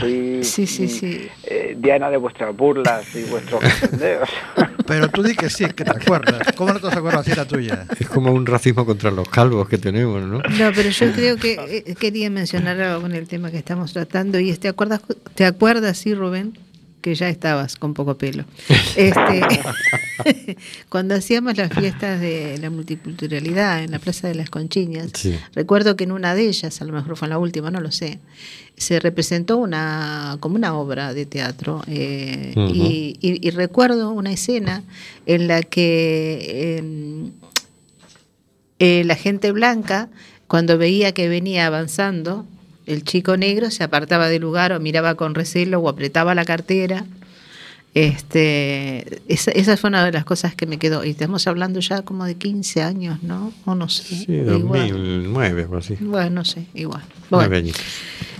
soy
Sí, sí, sí.
eh, Diana de vuestras burlas y vuestros cachondeos.
Pero tú di que sí, que te acuerdas. ¿Cómo no te vas a acordar si era tuya?
Es como un racismo contra los calvos que tenemos, ¿no?
No, pero yo creo que eh, quería mencionar algo con el tema que estamos tratando. Y es, ¿te acuerdas, ¿te acuerdas, sí, Rubén? Que ya estabas con poco pelo. Este, cuando hacíamos las fiestas de la multiculturalidad en la Plaza de las Conchiñas,
Sí.
recuerdo que en una de ellas, a lo mejor fue en la última, no lo sé, se representó una como una obra de teatro eh,
Ujú.
y, y- y recuerdo una escena en la que em, eh, la gente blanca, cuando veía que venía avanzando, el chico negro se apartaba del lugar o miraba con recelo o apretaba la cartera. Este, esa, esa fue una de las cosas que me quedó. Y estamos hablando ya como de 15 años, ¿no? O no sé.
Sí,
igual.
2009 o así.
Bueno, no sé, igual. Bueno,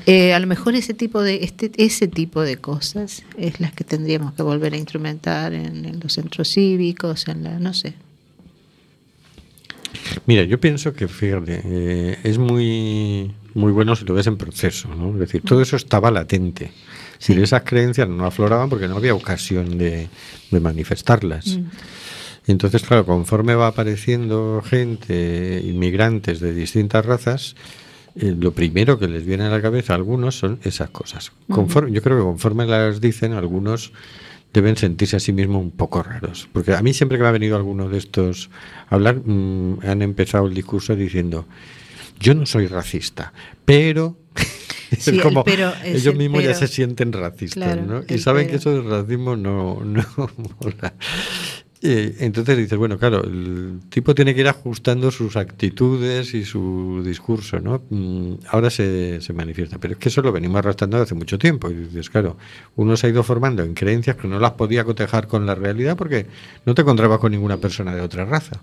eh, a lo mejor ese tipo de este, ese tipo de cosas es las que tendríamos que volver a instrumentar en, en los centros cívicos, en la, no sé.
Mira, yo pienso que, fíjate, eh, es muy, muy bueno si lo ves en proceso, ¿no? Es decir, todo eso estaba latente. Si esas creencias no afloraban porque no había ocasión de, de manifestarlas.
Mm.
Entonces, claro, conforme va apareciendo gente, inmigrantes de distintas razas, eh, lo primero que les viene a la cabeza a algunos son esas cosas. Conforme, Yo creo que conforme las dicen, algunos deben sentirse a sí mismos un poco raros. Porque a mí siempre que me ha venido alguno de estos a hablar, mm, han empezado el discurso diciendo, yo no soy racista, pero... es
el
como
pero es
ellos
el
mismos ya se sienten racistas,
Claro,
¿no? Y saben que eso del racismo no, no mola. Entonces dices, bueno, claro, el tipo tiene que ir ajustando sus actitudes y su discurso, ¿no? Mm, Ahora se, se manifiesta, pero es que eso lo venimos arrastrando hace mucho tiempo. Y dices, claro, uno se ha ido formando en creencias que no las podía cotejar con la realidad porque no te encontrabas con ninguna persona de otra raza.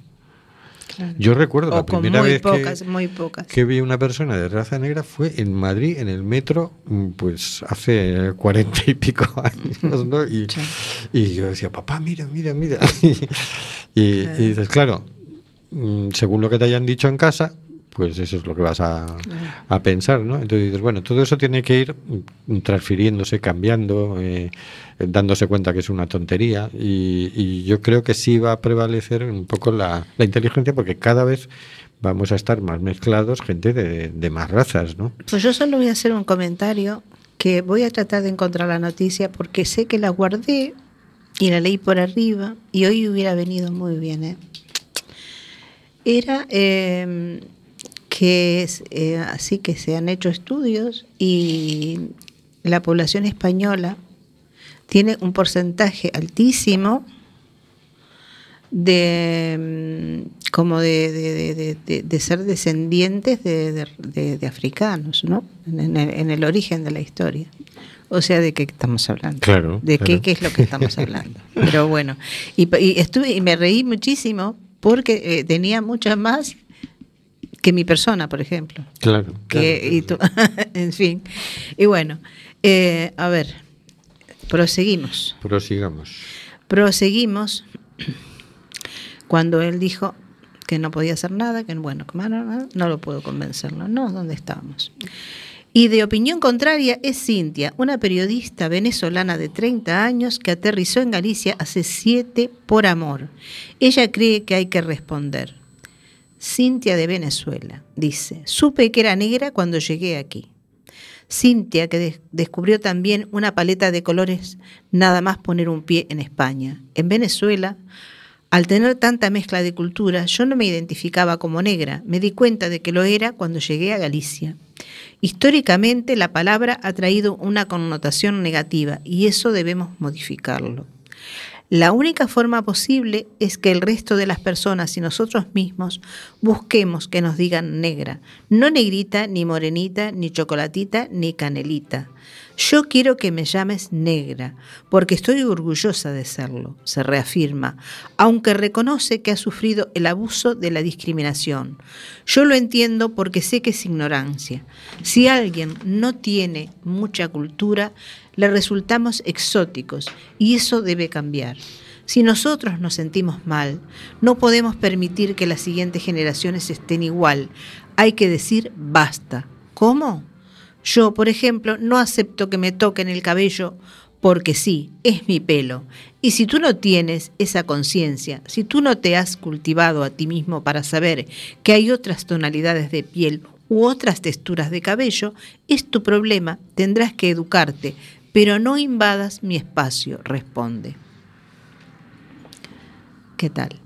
Claro.
Yo recuerdo la
con
primera
muy
vez
pocas,
que,
muy pocas.
que vi una persona de raza negra fue en Madrid, en el metro, mm, pues hace cuarenta y pico años, ¿no? Y,
Sí.
y yo decía, papá, mira, mira, mira. y, y dices, claro, mm, según lo que te hayan dicho en casa, pues eso es lo que vas a, a pensar, ¿no? Entonces dices, bueno, todo eso tiene que ir transfiriéndose, cambiando, eh, eh, dándose cuenta que es una tontería. Y, y yo creo que sí va a prevalecer un poco la, la inteligencia porque cada vez vamos a estar más mezclados, gente de, de más razas, ¿no?
Pues yo solo voy a hacer un comentario que voy a tratar de encontrar la noticia porque sé que la guardé y la leí por arriba y hoy hubiera venido muy bien. ¿eh? Era eh, que es, eh, así que se han hecho estudios y la población española tiene un porcentaje altísimo de mm, como de, de- de- ser descendientes de, africanos, ¿no? En, el, en el origen de la historia. O sea, ¿de qué estamos hablando?
Claro,
¿De
claro.
qué, qué es lo que estamos hablando? Pero bueno, y, y estuve y me reí muchísimo porque eh, tenía muchas más que mi persona, por ejemplo.
Claro.
Que, y tú- en fin. Y bueno, eh, a ver, proseguimos.
Prosigamos.
Proseguimos cuando él dijo que no podía hacer nada, que bueno, que no, no, lo puedo convencerlo. No, ¿dónde estábamos? Y de opinión contraria es Cintia, una periodista venezolana de 30 años que aterrizó en Galicia hace siete por amor. Ella cree que hay que responder. Cintia de Venezuela dice, supe que era negra cuando llegué aquí. Cintia, que des- descubrió también una paleta de colores nada más poner un pie en España. En Venezuela, al tener tanta mezcla de culturas, yo no me identificaba como negra. Me di cuenta de que lo era cuando llegué a Galicia. Históricamente la palabra ha traído una connotación negativa y eso debemos modificarlo. La única forma posible es que el resto de las personas y nosotros mismos busquemos que nos digan negra, no negrita, ni morenita, ni chocolatita, ni canelita. Yo quiero que me llames negra, porque estoy orgullosa de serlo, se reafirma, aunque reconoce que ha sufrido el abuso de la discriminación. Yo lo entiendo porque sé que es ignorancia. Si alguien no tiene mucha cultura, le resultamos exóticos y eso debe cambiar. Si nosotros nos sentimos mal, no podemos permitir que las siguientes generaciones estén igual. Hay que decir basta. ¿Cómo? Yo, por ejemplo, no acepto que me toquen el cabello porque sí, es mi pelo. Y si tú no tienes esa conciencia, si tú no te has cultivado a ti mismo para saber que hay otras tonalidades de piel u otras texturas de cabello, es tu problema, tendrás que educarte, pero no invadas mi espacio, responde. ¿Qué tal?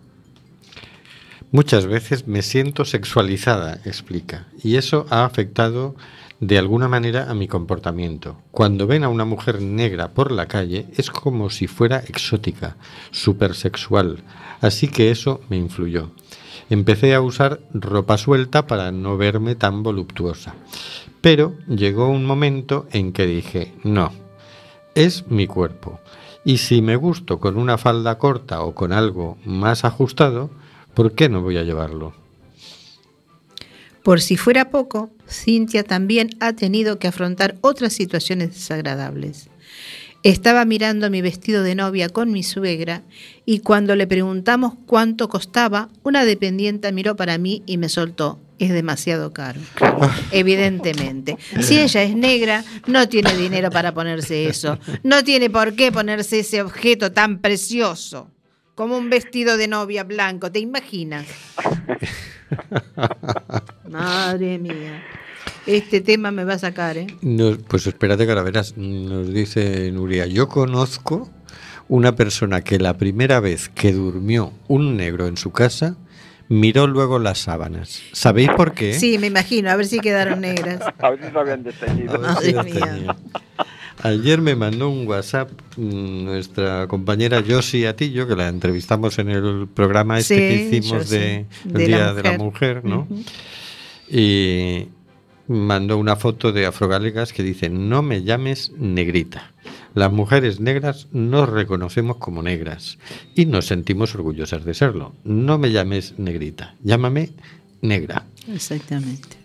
Muchas veces me siento sexualizada, explica, y eso ha afectado de alguna manera a mi comportamiento. Cuando ven a una mujer negra por la calle es como si fuera exótica, supersexual, así que eso me influyó. Empecé a usar ropa suelta para no verme tan voluptuosa. Pero llegó un momento en que dije, no, es mi cuerpo. Y si me gusto con una falda corta o con algo más ajustado, ¿por qué no voy a llevarlo?
Por si fuera poco, Cintia también ha tenido que afrontar otras situaciones desagradables. Estaba mirando mi vestido de novia con mi suegra y cuando le preguntamos cuánto costaba, una dependiente miró para mí y me soltó. Es demasiado caro. Evidentemente. Si ella es negra, no tiene dinero para ponerse eso. No tiene por qué ponerse ese objeto tan precioso como un vestido de novia blanco. ¿Te imaginas? Madre mía. Este tema me va a sacar, ¿eh?
Nos- pues espérate que ahora verás. Nos dice Nuria, yo conozco una persona que la primera vez que durmió un negro en su casa, miró luego las sábanas. ¿Sabéis por qué?
Sí, me imagino. A ver si quedaron negras.
A ver si lo habían detenido.
si
Madre mía.
Ayer me mandó un WhatsApp mm, nuestra compañera Josie Atillo, que la entrevistamos en el programa este
Sí,
que hicimos
Josie,
de, el
de la
Día de la
Mujer.
¿no?
Ujú.
Y mandó una foto de afrogalegas que dice, no me llames negrita. Las mujeres negras nos reconocemos como negras y nos sentimos orgullosas de serlo. No me llames negrita, llámame negra.
Exactamente.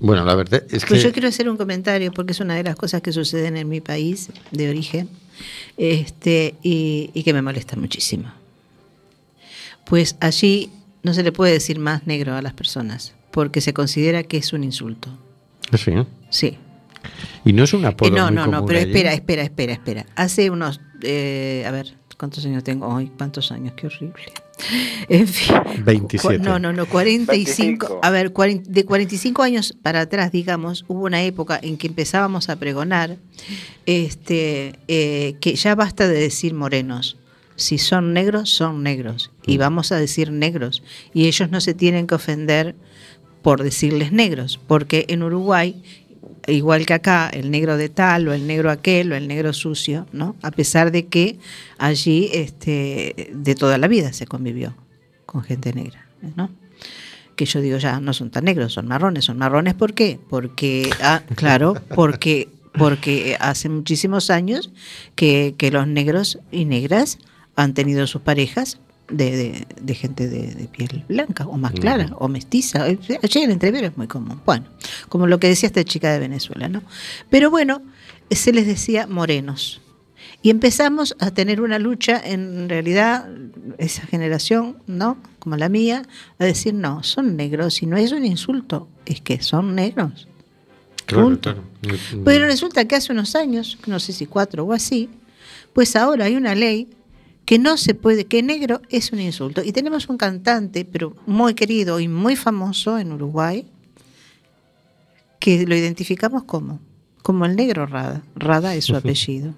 Bueno, la verdad es
Pues
que...
yo quiero hacer un comentario porque es una de las cosas que suceden en mi país de origen este, y, y que me molesta muchísimo. Pues allí no se le puede decir más negro a las personas porque se considera que es un insulto.
Sí.
Sí.
Y no es un apodo
Eh, no,
muy
no, no, pero
allí.
espera, espera, espera, espera. Hace unos, eh, a ver, ¿cuántos años tengo? Ay, ¿cuántos años? Qué horrible. En fin.
27.
Cu- No, no, no, 45.
25.
A ver, de 45 años para atrás, digamos, hubo una época en que empezábamos a pregonar este, eh, que ya basta de decir morenos. Si son negros, son negros. Y
Mm.
vamos a decir negros. Y ellos no se tienen que ofender por decirles negros, porque en Uruguay, igual que acá, el negro de tal o el negro aquel o el negro sucio, ¿no? A pesar de que allí este, de toda la vida se convivió con gente negra, ¿no? Que yo digo ya no son tan negros, son marrones, son marrones ¿por qué? Porque ah, claro, porque porque hace muchísimos años que, que los negros y negras han tenido sus parejas de, de- de gente de, de piel blanca o más clara o mestiza. Eh, Allí el entrevero es muy común. Bueno, como lo que decía esta chica de Venezuela, ¿no? Pero bueno, se les decía morenos. Y empezamos a tener una lucha, en realidad, esa generación, ¿no? Como la mía, a decir, no, son negros y no es un insulto, es que son negros.
Claro,
punto.
claro.
Pero resulta que hace unos años, no sé si cuatro o así, pues ahora hay una ley que no se puede, que negro es un insulto. Y tenemos un cantante, pero muy querido y muy famoso en Uruguay, que lo identificamos como, como el negro Rada. Rada es su apellido.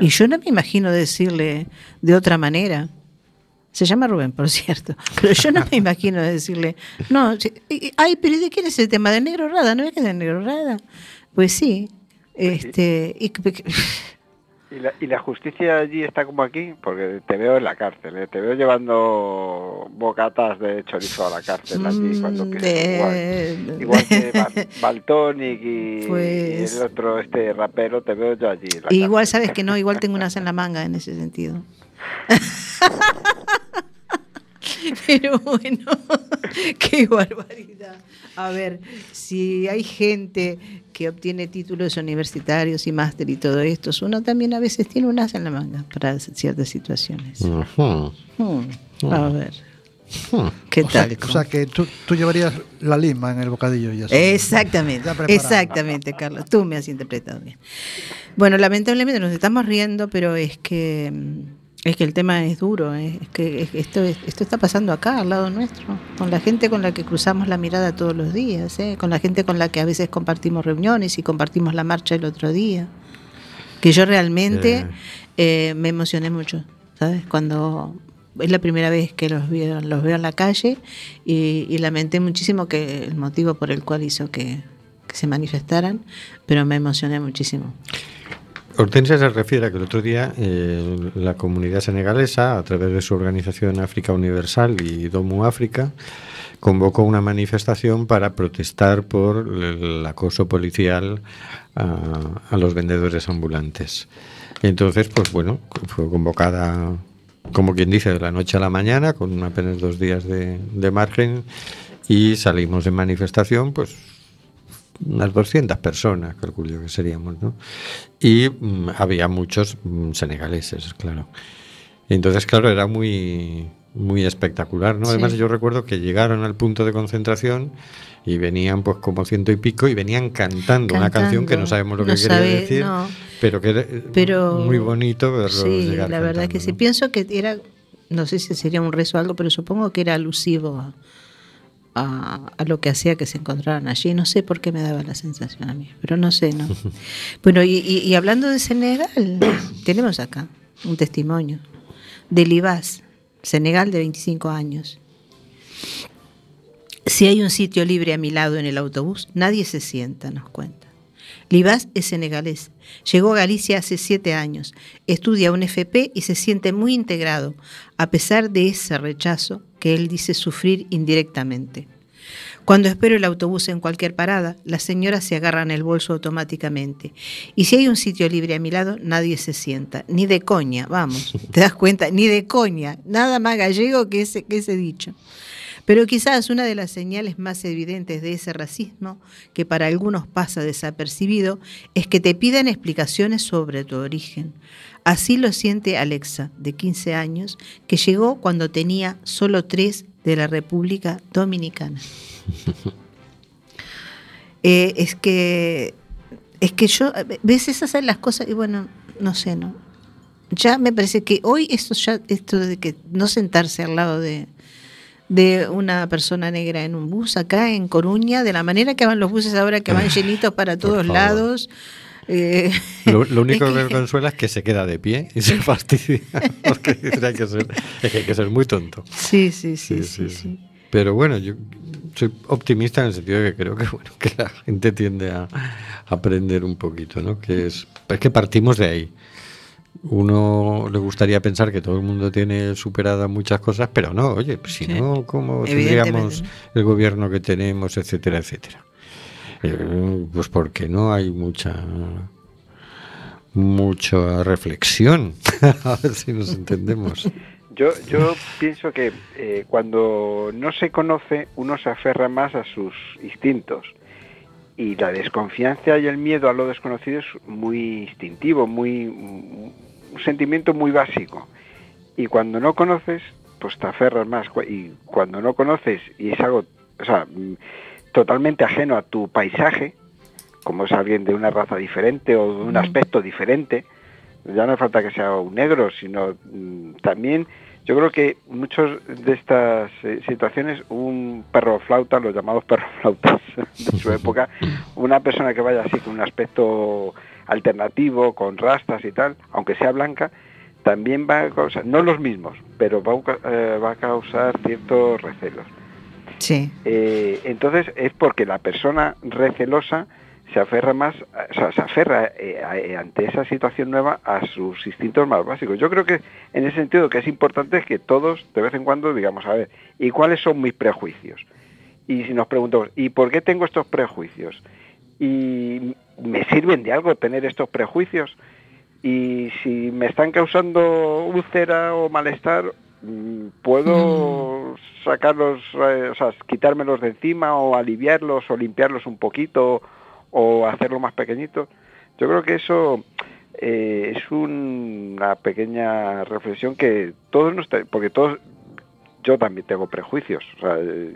Y yo no me imagino decirle de otra manera. Se llama Rubén, por cierto. Pero yo no me imagino decirle, no, ay, pero ¿de quién es el tema? ¿De Negro Rada? ¿No es que es de Negro Rada? Pues sí. Este, y
¿Y la, y la justicia allí está como aquí? Porque te veo en la cárcel, ¿eh? te veo llevando bocatas de chorizo a la cárcel allí cuando
Mm,
pises
de-
Igual, igual que Bal- Baltonic y,
Pues-
y el otro, este rapero, te veo yo allí. en la
igual
cárcel.
sabes que no, igual tengo unas en la manga en ese sentido. Pero bueno, qué barbaridad. A ver, si hay gente que obtiene títulos universitarios y máster y todo esto, uno también a veces tiene unas en la manga para ciertas situaciones.
Ujú.
Hmm, A ver,
Hmm.
¿qué
O sea,
tal?
o sea, que tú, tú llevarías la lima en el bocadillo.
Exactamente,
Ya preparado.
exactamente, Carlos. Tú me has interpretado bien. Bueno, lamentablemente nos estamos riendo, pero es que mm, Es que el tema es duro, eh, es que es- esto, es- esto está pasando acá, al lado nuestro, con la gente con la que cruzamos la mirada todos los días, eh, con la gente con la que a veces compartimos reuniones y compartimos la marcha el otro día. Que yo realmente eh, me emocioné mucho, ¿sabes? Cuando es la primera vez que los veo, los veo en la calle y, y lamenté muchísimo que el motivo por el cual hizo que, que se manifestaran, pero me emocioné muchísimo.
Hortensia se refiere a que el otro día eh, la comunidad senegalesa, a través de su organización África Universal y Domu África, convocó una manifestación para protestar por el acoso policial a, a los vendedores ambulantes. Entonces, pues bueno, fue convocada, como quien dice, de la noche a la mañana, con apenas dos días de, de margen, y salimos en manifestación, pues unas 200 personas, calculo que seríamos, ¿no? Y mm, había muchos mm, senegaleses, claro. Entonces, claro, era muy, muy espectacular, ¿no?
Sí.
Además, yo recuerdo que llegaron al punto de concentración y venían pues como ciento y pico y venían cantando, una canción que no sabemos lo que quería decir,
no.
pero que era eh,
Pero
muy bonito verlos
Sí,
llegar
la verdad
cantando,
que sí.
¿no?
Pienso que era, no sé si sería un rezo o algo, pero supongo que era alusivo a, a- a lo que hacía que se encontraran allí. No sé por qué me daba la sensación a mí, pero no sé, ¿no? bueno, y, y- y hablando de Senegal, tenemos acá un testimonio de Libás, Senegal de 25 años. Si hay un sitio libre a mi lado en el autobús, nadie se sienta, nos cuenta. Libás es senegalés. Llegó a Galicia hace siete años. Estudia un FP y se siente muy integrado, a pesar de ese rechazo que él dice sufrir indirectamente. Cuando espero el autobús en cualquier parada, las señoras se agarran el bolso automáticamente. Y si hay un sitio libre a mi lado, nadie se sienta. Ni de coña, vamos, te das cuenta, ni de coña. Nada más gallego que ese, que ese dicho. Pero quizás una de las señales más evidentes de ese racismo, que para algunos pasa desapercibido, es que te pidan explicaciones sobre tu origen. Así lo siente Alexa, de 15 años, que llegó cuando tenía solo tres de la República Dominicana. Eh, es que es que yo ves esas son las cosas y bueno no sé no ya me parece que hoy esto ya esto de que no sentarse al lado de de una persona negra en un bus acá en Coruña de la manera que van los buses ahora que van llenitos para todos lados eh,
Lo, lo único
es
que me consuela es que se queda de pie y se fastidia. Porque hay que ser, hay que ser muy tonto.
sí sí sí sí, sí.
Pero bueno, yo soy optimista en el sentido de que creo que bueno que la gente tiende a aprender un poquito, ¿no? Que es, es que partimos de ahí. Uno le gustaría pensar que todo el mundo tiene superadas muchas cosas, pero no, oye, pues si
Sí.
no, ¿cómo tendríamos el gobierno que tenemos, etcétera, etcétera? Eh, pues porque no hay mucha mucha reflexión. a ver si nos entendemos.
Yo, yo pienso que eh, cuando no se conoce, uno se aferra más a sus instintos. Y la desconfianza y el miedo a lo desconocido es muy instintivo, muy un sentimiento muy básico. Y cuando no conoces, pues te aferras más. Y cuando no conoces y es algo, o sea, mm, totalmente ajeno a tu paisaje, como es alguien de una raza diferente o de un aspecto diferente, ya no hace falta que sea un negro, sino mm, también yo creo que muchas de estas eh, situaciones, un perro flauta, los llamados perros flautas de su época, una persona que vaya así con un aspecto alternativo, con rastas y tal, aunque sea blanca, también va a causar, no los mismos, pero va a, eh, va a causar ciertos recelos.
sí
Eh, entonces es porque la persona recelosa se aferra más, o sea, se aferra eh, a- eh, ante esa situación nueva a sus instintos más básicos. Yo creo que en ese sentido que es importante es que todos de vez en cuando digamos, a ver, ¿y cuáles son mis prejuicios? Y si nos preguntamos, ¿y por qué tengo estos prejuicios? ¿Y me sirven de algo tener estos prejuicios? Y si me están causando úlcera o malestar, mm, ¿puedo sacarlos, eh, o sea, quitármelos de encima o aliviarlos o limpiarlos un poquito o hacerlo más pequeñito? Yo creo que eso eh, es un- una pequeña reflexión que todos nos... Porque todos... Yo también tengo prejuicios. O sea, eh,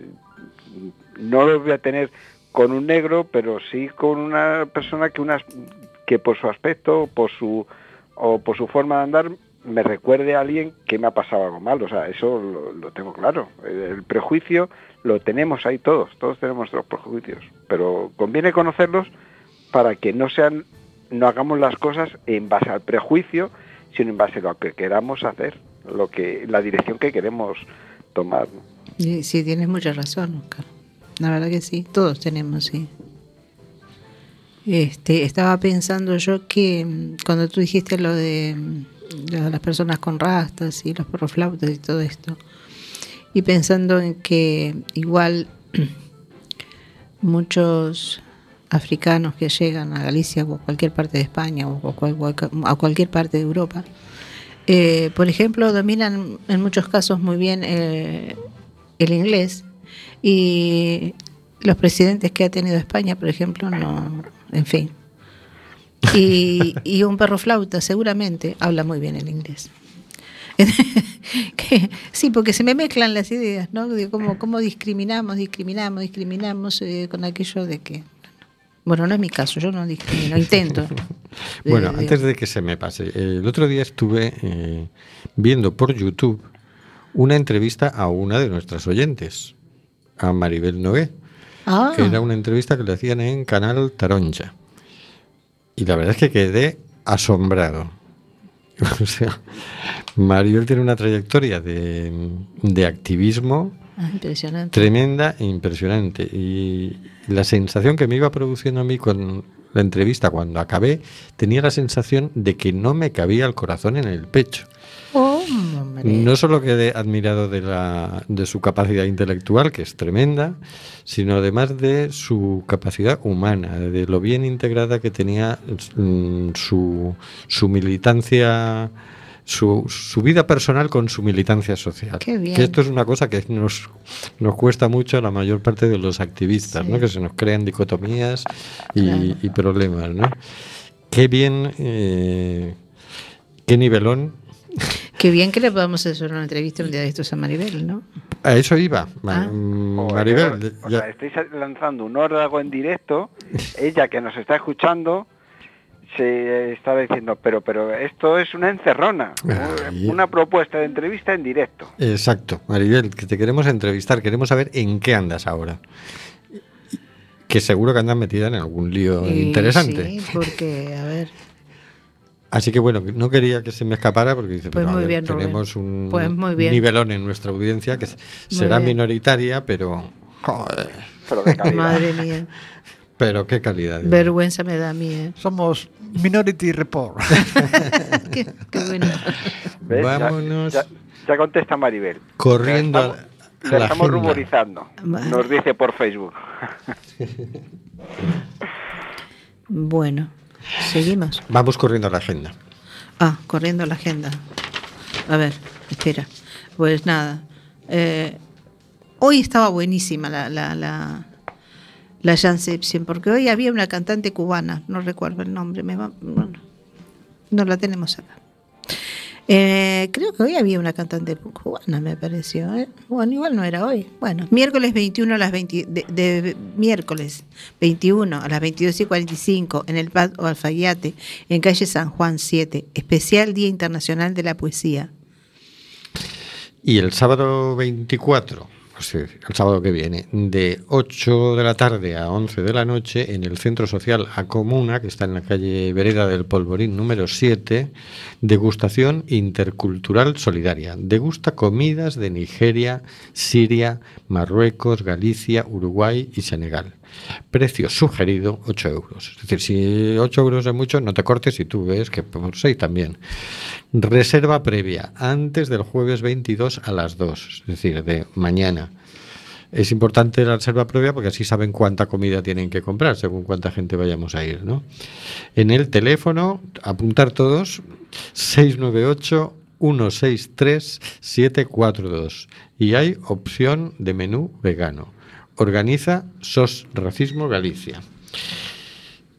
no los voy a tener con un negro, pero sí con una persona que unas que por su aspecto, por su o por su forma de andar me recuerde a alguien que me ha pasado algo mal. O sea, eso lo, lo tengo claro. El, prejuicio lo tenemos ahí todos, todos tenemos nuestros prejuicios, pero conviene conocerlos para que no sean, no hagamos las cosas en base al prejuicio, sino en base a lo que queramos hacer, lo que, la dirección que queremos tomar. ¿no?
Y Sí, tienes mucha razón, Oscar. La verdad que sí, todos tenemos, sí. Este, estaba pensando yo que mm, cuando tú dijiste lo de, mm, lo de las personas con rastas y los perroflautas y todo esto, y pensando en que igual muchos africanos que llegan a Galicia o a cualquier parte de España o a cualquier parte de Europa, eh, por ejemplo, dominan en muchos casos muy bien eh, el inglés y los presidentes que ha tenido España, por ejemplo, no, en fin. Y, y un perro flauta seguramente habla muy bien el inglés. Que- sí, porque se me mezclan las ideas, ¿no? De cómo, cómo discriminamos, discriminamos, discriminamos eh, con aquello de que... Bueno, no es mi caso, yo no discrimino, intento.
Bueno,
Eh,
antes de que se me pase, el otro día estuve eh, viendo por YouTube una entrevista a una de nuestras oyentes, a Maribel Noé.
Ah,
Era una entrevista que le hacían en Canal Taronja. Y la verdad es que quedé asombrado. O sea, Maribel tiene una trayectoria de, de activismo
ah, impresionante.
tremenda e impresionante. Y la sensación que me iba produciendo a mí con la entrevista cuando acabé, tenía la sensación de que no me cabía el corazón en el pecho.
Hombre.
No solo quedé admirado de, la, de su capacidad intelectual, que es tremenda, sino además de su capacidad humana, de lo bien integrada que tenía mm, su, su militancia, su, su vida personal con su militancia social.
Qué bien.
Que esto es una cosa que nos, nos cuesta mucho a la mayor parte de los activistas,
Sí.
¿no? que se nos crean dicotomías y,
Claro.
y problemas. ¿no? Qué bien, eh, qué nivelón
Qué bien que le podamos hacer una entrevista un día de estos a Maribel, ¿no?
A eso iba, Ma-
Ah.
mm, Maribel.
o sea, estáis lanzando un órdago en directo, ella que nos está escuchando se está diciendo, pero pero esto es una encerrona,
Ay.
una propuesta de entrevista en directo.
Exacto, Maribel, que te queremos entrevistar, queremos saber en qué andas ahora. Que seguro que andas metida en algún lío
Y
interesante.
Sí, porque, a ver,
Así que bueno, no quería que se me escapara porque dice,
Pues
pero, ver,
bien, Rubén.
tenemos un
Pues muy bien.
nivelón en nuestra audiencia que será
bien.
minoritaria, pero joder,
Pero de calidad.
madre mía,
pero qué calidad.
vergüenza me da a mí, ¿eh?
Somos Minority Report.
qué, qué bueno.
Vámonos.
Ya, ya contesta Maribel.
Corriendo
La estamos,
a-
la
la
estamos
agenda.
ruborizando.
Vale.
Nos dice por Facebook.
Bueno, seguimos.
Vamos corriendo a la agenda.
Ah, corriendo la agenda. A ver, espera. Pues nada. eh, hoy estaba buenísima la, la, la, la Janception, porque hoy había una cantante cubana, no recuerdo el nombre, me va- bueno, no la tenemos acá. Eh, creo que hoy había una cantante cubana, me pareció. ¿eh? Bueno, igual no era hoy. Bueno, miércoles 21 a las 20, de, de- miércoles 21 a las 22 y 45 en el Pad o Alfayate, en calle San Juan 7, especial Día Internacional de la Poesía.
Y el sábado 24, o sea, el sábado que viene, de 8 de la tarde a 11 de la noche, en el Centro Social A Comuna, que está en la calle Vereda del Polvorín número 7, degustación intercultural solidaria. Degusta comidas de Nigeria, Siria, Marruecos, Galicia, Uruguay y Senegal. Precio sugerido 8 euros. Es decir, si 8 euros es mucho, no te cortes y tú ves que por 6 también. Reserva previa antes del jueves 22 a las 2, es decir, de mañana. Es importante la reserva previa porque así saben cuánta comida tienen que comprar según cuánta gente vayamos a ir, ¿no? En el teléfono, apuntar todos, 698 163 742 y hay opción de menú vegano. Organiza SOS Racismo Galicia.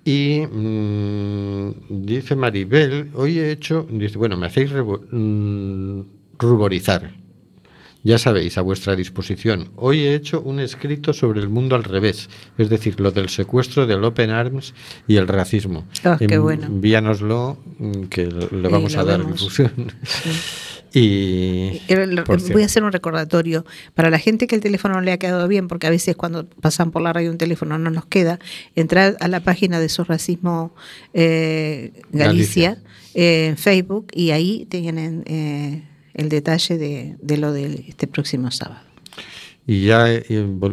Y mm, dice Maribel, hoy he hecho, dice, bueno, me hacéis mm, ruborizar. Ya sabéis, a vuestra disposición. Hoy he hecho un escrito sobre el mundo al revés, es decir, lo del secuestro del Open Arms y el racismo.
Ah, qué bueno.
Envíanoslo, mm, que le vamos a dar
vemos.
difusión. Y
voy a hacer un recordatorio para la gente que el teléfono no le ha quedado bien, porque a veces cuando pasan por la radio un teléfono no nos queda, entrar a la página de Sos Racismo eh, Galicia, eh, en Facebook y ahí tienen eh, el detalle de, de lo de este próximo sábado.
y ya eh,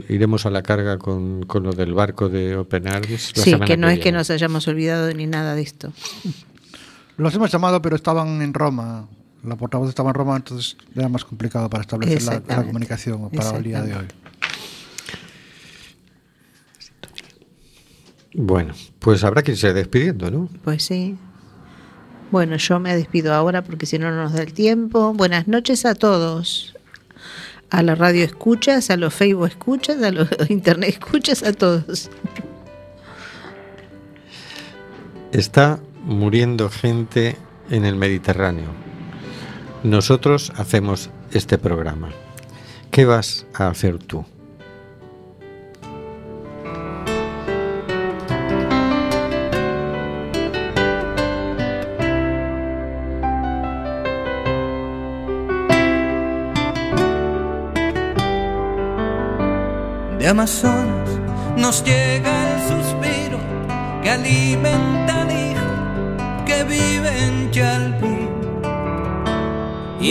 iremos a la carga con, con lo del barco de Open Arms. la
Sí, que no es que nos hayamos olvidado ni nada de esto.
Los hemos llamado, pero estaban en Roma. La portavoz estaba en Roma, entonces era más complicado para establecer la, comunicación para el día de hoy.
Bueno, pues habrá que irse despidiendo, ¿no?
Pues sí. Bueno, yo me despido ahora porque si no no nos da el tiempo. Buenas noches a todos. A la radio escuchas, a los Facebook escuchas, a los internet escuchas, a todos.
Está muriendo gente en el Mediterráneo. Nosotros hacemos este programa. ¿Qué vas a hacer tú?
De Amazonas nos llega el suspiro que alimenta